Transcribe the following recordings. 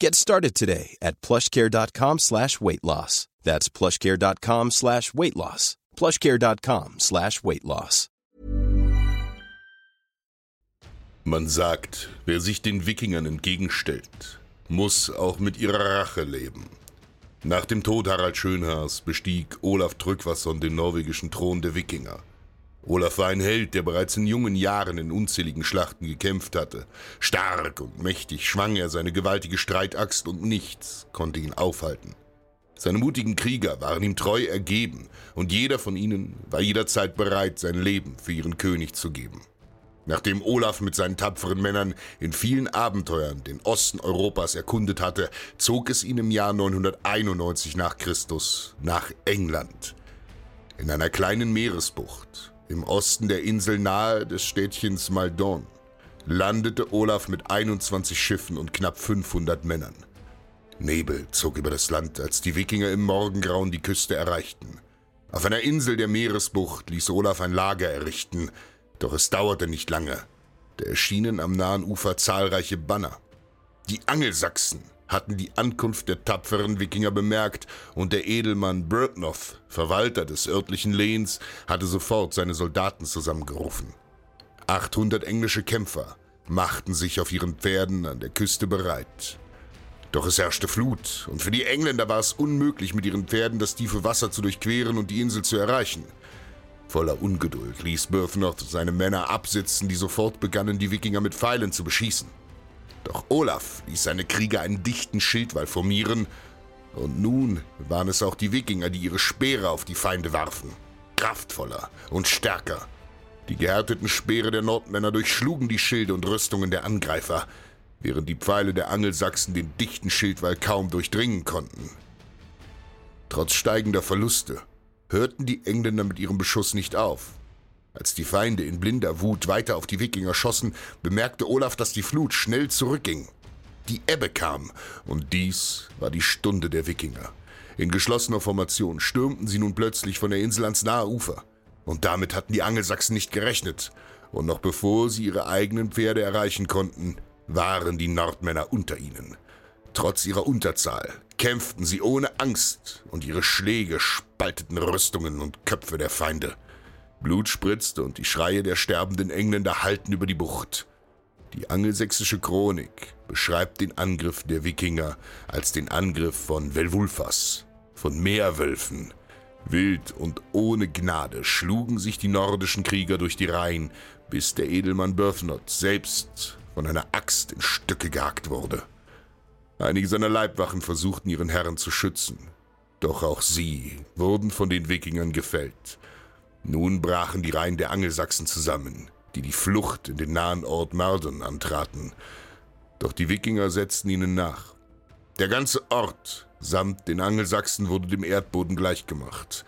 Get started today at plushcare.com slash weight loss. That's plushcare.com slash weight loss. plushcare.com slash weight loss. Man sagt, wer sich den Wikingern entgegenstellt, muss auch mit ihrer Rache leben. Nach dem Tod Harald Schönhaas bestieg Olaf Trygvasson den norwegischen Thron der Wikinger. Olaf war ein Held, der bereits in jungen Jahren in unzähligen Schlachten gekämpft hatte. Stark und mächtig schwang er seine gewaltige Streitaxt und nichts konnte ihn aufhalten. Seine mutigen Krieger waren ihm treu ergeben und jeder von ihnen war jederzeit bereit, sein Leben für ihren König zu geben. Nachdem Olaf mit seinen tapferen Männern in vielen Abenteuern den Osten Europas erkundet hatte, zog es ihn im Jahr 991 nach Christus nach England. In einer kleinen Meeresbucht im Osten der Insel nahe des Städtchens Maldon landete Olaf mit 21 Schiffen und knapp 500 Männern. Nebel zog über das Land, als die Wikinger im Morgengrauen die Küste erreichten. Auf einer Insel der Meeresbucht ließ Olaf ein Lager errichten, doch es dauerte nicht lange. Da erschienen am nahen Ufer zahlreiche Banner. Die Angelsachsen hatten die Ankunft der tapferen Wikinger bemerkt und der Edelmann Byrhtnoth, Verwalter des örtlichen Lehns, hatte sofort seine Soldaten zusammengerufen. 800 englische Kämpfer machten sich auf ihren Pferden an der Küste bereit. Doch es herrschte Flut, und für die Engländer war es unmöglich, mit ihren Pferden das tiefe Wasser zu durchqueren und die Insel zu erreichen. Voller Ungeduld ließ Byrhtnoth seine Männer absitzen, die sofort begannen, die Wikinger mit Pfeilen zu beschießen. Doch Olaf ließ seine Krieger einen dichten Schildwall formieren, und nun waren es auch die Wikinger, die ihre Speere auf die Feinde warfen. Kraftvoller und stärker. Die gehärteten Speere der Nordmänner durchschlugen die Schilde und Rüstungen der Angreifer, während die Pfeile der Angelsachsen den dichten Schildwall kaum durchdringen konnten. Trotz steigender Verluste hörten die Engländer mit ihrem Beschuss nicht auf. Als die Feinde in blinder Wut weiter auf die Wikinger schossen, bemerkte Olaf, dass die Flut schnell zurückging. Die Ebbe kam, und dies war die Stunde der Wikinger. In geschlossener Formation stürmten sie nun plötzlich von der Insel ans nahe Ufer. Und damit hatten die Angelsachsen nicht gerechnet. Und noch bevor sie ihre eigenen Pferde erreichen konnten, waren die Nordmänner unter ihnen. Trotz ihrer Unterzahl kämpften sie ohne Angst und ihre Schläge spalteten Rüstungen und Köpfe der Feinde. Blut spritzte und die Schreie der sterbenden Engländer hallten über die Bucht. Die angelsächsische Chronik beschreibt den Angriff der Wikinger als den Angriff von Velvulfas, von Meerwölfen. Wild und ohne Gnade schlugen sich die nordischen Krieger durch die Reihen, bis der Edelmann Byrhtnoth selbst von einer Axt in Stücke gehackt wurde. Einige seiner Leibwachen versuchten ihren Herren zu schützen, doch auch sie wurden von den Wikingern gefällt. Nun brachen die Reihen der Angelsachsen zusammen, die die Flucht in den nahen Ort Mardon antraten. Doch die Wikinger setzten ihnen nach. Der ganze Ort samt den Angelsachsen wurde dem Erdboden gleichgemacht.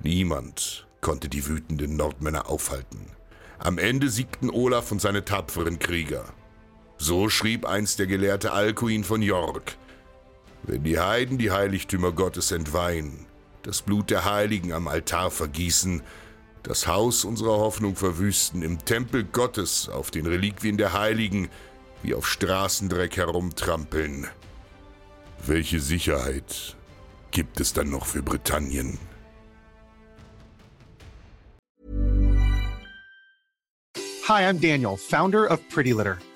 Niemand konnte die wütenden Nordmänner aufhalten. Am Ende siegten Olaf und seine tapferen Krieger. So schrieb einst der gelehrte Alcuin von York. Wenn die Heiden die Heiligtümer Gottes entweihen, das Blut der Heiligen am Altar vergießen, das Haus unserer Hoffnung verwüsten, im Tempel Gottes auf den Reliquien der Heiligen wie auf Straßendreck herumtrampeln. Welche Sicherheit gibt es dann noch für Britannien? Hi, I'm Daniel, founder of Pretty Litter.